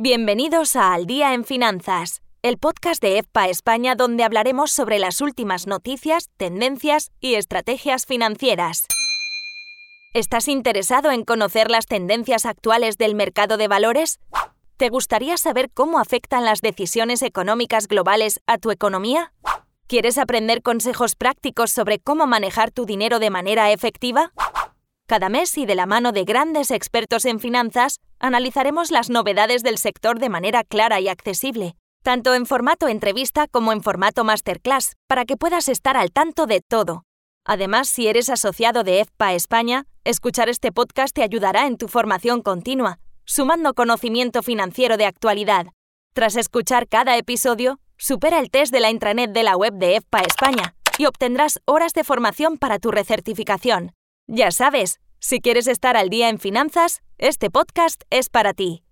Bienvenidos a Al Día en Finanzas, el podcast de EFPA España donde hablaremos sobre las últimas noticias, tendencias y estrategias financieras. ¿Estás interesado en conocer las tendencias actuales del mercado de valores? ¿Te gustaría saber cómo afectan las decisiones económicas globales a tu economía? ¿Quieres aprender consejos prácticos sobre cómo manejar tu dinero de manera efectiva? Cada mes y de la mano de grandes expertos en finanzas, analizaremos las novedades del sector de manera clara y accesible, tanto en formato entrevista como en formato masterclass, para que puedas estar al tanto de todo. Además, si eres asociado de EFPA España, escuchar este podcast te ayudará en tu formación continua, sumando conocimiento financiero de actualidad. Tras escuchar cada episodio, supera el test de la intranet de la web de EFPA España y obtendrás horas de formación para tu recertificación. Ya sabes, si quieres estar al día en finanzas, este podcast es para ti.